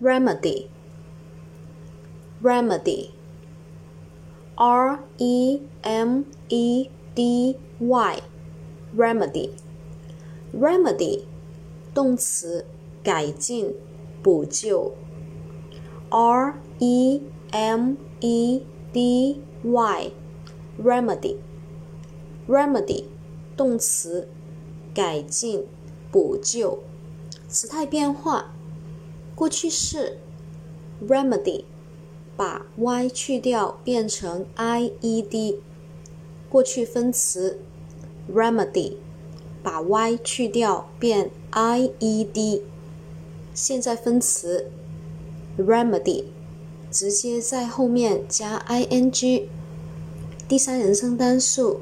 remedy remedy r e m e d y remedy remedy 动词改进补救 r e m e d y remedy remedy 动词改进补救时态变化 过去式 remedy 把 y 去掉变成 i e d，过去分词 remedy 把 y 去掉变 i e d，现在分词 remedy 直接在后面加 i n g，第三人称单数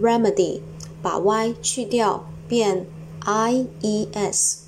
remedy 把 y 去掉变 i e s。